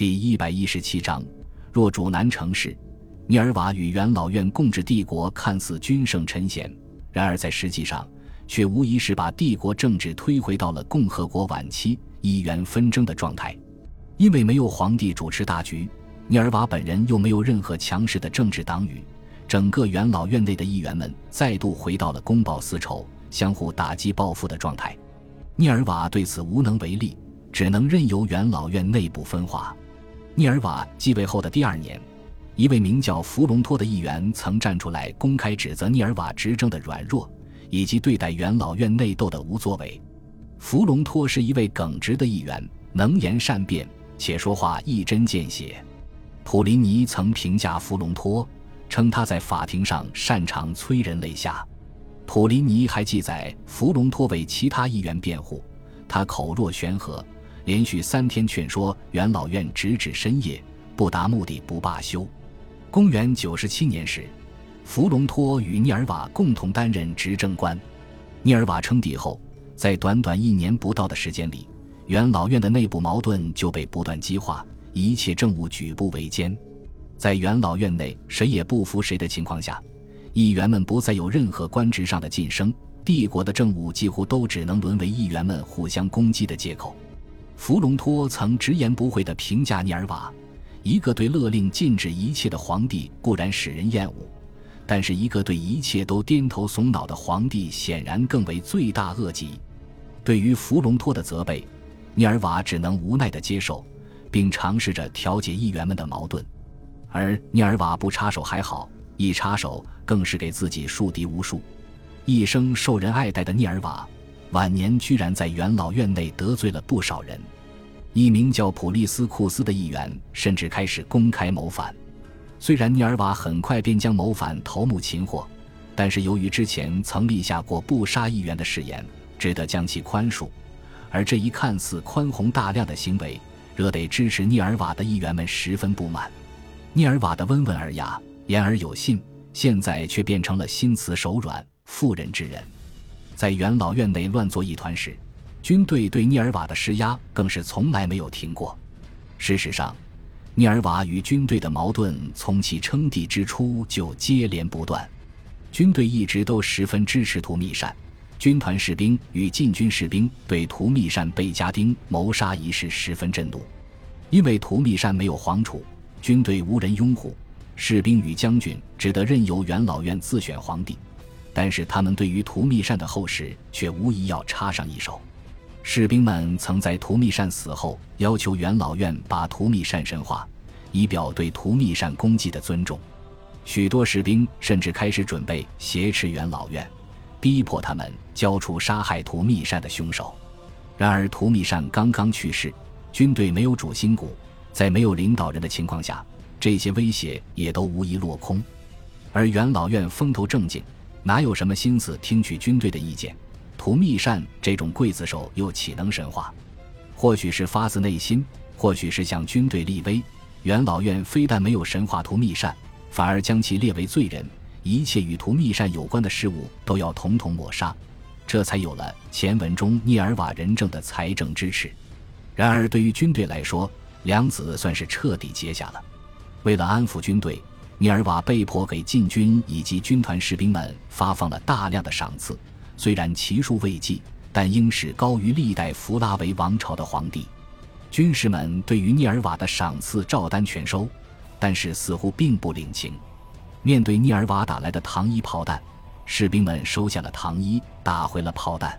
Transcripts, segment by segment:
第一百一十七章，若主南成事，涅尔瓦与元老院共治帝国，看似君圣臣贤，然而在实际上，却无疑是把帝国政治推回到了共和国晚期议员纷争的状态。因为没有皇帝主持大局，涅尔瓦本人又没有任何强势的政治党羽，整个元老院内的议员们再度回到了公报私仇、相互打击报复的状态。涅尔瓦对此无能为力。只能任由元老院内部分化。涅尔瓦继位后的第二年，一位名叫弗隆托的议员曾站出来公开指责涅尔瓦执政的软弱，以及对待元老院内斗的无作为。弗隆托是一位耿直的议员，能言善辩，且说话一针见血。普林尼曾评价弗隆托，称他在法庭上擅长催人泪下。普林尼还记载弗隆托为其他议员辩护，他口若悬河。连续三天劝说元老院，直至深夜，不达目的不罢休。公元九十七年时，弗隆托与涅尔瓦共同担任执政官。涅尔瓦称帝后，在短短一年不到的时间里，元老院的内部矛盾就被不断激化，一切政务举步维艰。在元老院内谁也不服谁的情况下，议员们不再有任何官职上的晋升，帝国的政务几乎都只能沦为议员们互相攻击的借口。弗隆托曾直言不讳地评价涅尔瓦：“一个对勒令禁止一切的皇帝固然使人厌恶，但是一个对一切都颠头耸脑的皇帝显然更为罪大恶极。”对于弗隆托的责备，涅尔瓦只能无奈地接受，并尝试着调解议员们的矛盾。而涅尔瓦不插手还好，一插手更是给自己树敌无数。一生受人爱戴的涅尔瓦。晚年居然在元老院内得罪了不少人，一名叫普利斯库斯的议员甚至开始公开谋反。虽然涅尔瓦很快便将谋反头目擒获，但是由于之前曾立下过不杀议员的誓言，只得将其宽恕。而这一看似宽宏大量的行为，惹得支持涅尔瓦的议员们十分不满。涅尔瓦的温文尔雅、言而有信，现在却变成了心慈手软、妇人之仁。在元老院内乱作一团时，军队对涅尔瓦的施压更是从来没有停过。事实上，涅尔瓦与军队的矛盾从其称帝之初就接连不断。军队一直都十分支持图密善，军团士兵与禁军士兵对图密善被家丁谋杀一事十分震怒，因为图密善没有皇储，军队无人拥护，士兵与将军只得任由元老院自选皇帝。但是他们对于图密善的后事却无疑要插上一手。士兵们曾在图密善死后要求元老院把图密善神化，以表对图密善功绩的尊重。许多士兵甚至开始准备挟持元老院，逼迫他们交出杀害图密善的凶手。然而图密善刚刚去世，军队没有主心骨，在没有领导人的情况下，这些威胁也都无疑落空。而元老院风头正劲。哪有什么心思听取军队的意见？图密善这种刽子手又岂能神话？或许是发自内心，或许是向军队立威。元老院非但没有神话图密善，反而将其列为罪人，一切与图密善有关的事物都要统统抹杀，这才有了前文中涅尔瓦仁政的财政支持。然而，对于军队来说，梁子算是彻底结下了。为了安抚军队。涅尔瓦被迫给禁军以及军团士兵们发放了大量的赏赐，虽然其数未计，但应是高于历代弗拉维王朝的皇帝。军士们对于涅尔瓦的赏赐照单全收，但是似乎并不领情。面对涅尔瓦打来的糖衣炮弹，士兵们收下了糖衣，打回了炮弹。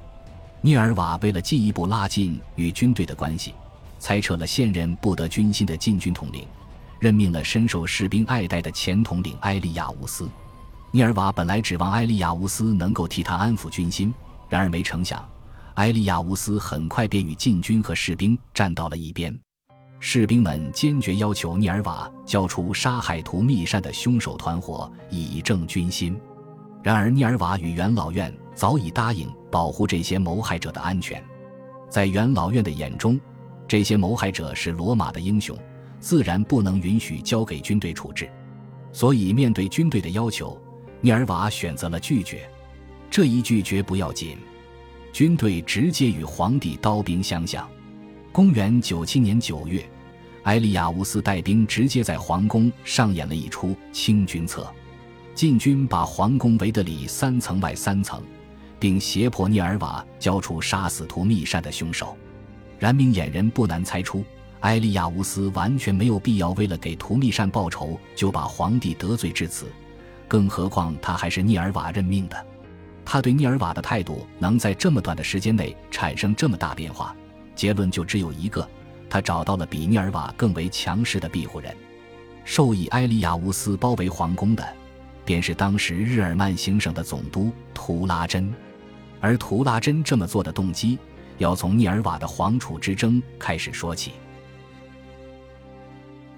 涅尔瓦为了进一步拉近与军队的关系，裁撤了现任不得军心的禁军统领。任命了深受士兵爱戴的前统领埃利亚乌斯。尼尔瓦本来指望埃利亚乌斯能够替他安抚军心，然而没成想，埃利亚乌斯很快便与禁军和士兵站到了一边。士兵们坚决要求尼尔瓦交出杀害图密善的凶手团伙，以正军心。然而，尼尔瓦与元老院早已答应保护这些谋害者的安全。在元老院的眼中，这些谋害者是罗马的英雄。自然不能允许交给军队处置，所以面对军队的要求，涅尔瓦选择了拒绝。这一拒绝不要紧，军队直接与皇帝刀兵相向。公元九七年九月，埃利亚乌斯带兵直接在皇宫上演了一出清君侧，禁军把皇宫围得里三层外三层，并胁迫涅尔瓦交出杀死图密善的凶手。然明眼人不难猜出，埃利亚乌斯完全没有必要为了给图密善报仇就把皇帝得罪至此，更何况他还是涅尔瓦任命的。他对涅尔瓦的态度能在这么短的时间内产生这么大变化，结论就只有一个。他找到了比涅尔瓦更为强势的庇护人，授以埃利亚乌斯包围皇宫的，便是当时日耳曼行省的总督图拉真。而图拉真这么做的动机，要从涅尔瓦的皇储之争开始说起。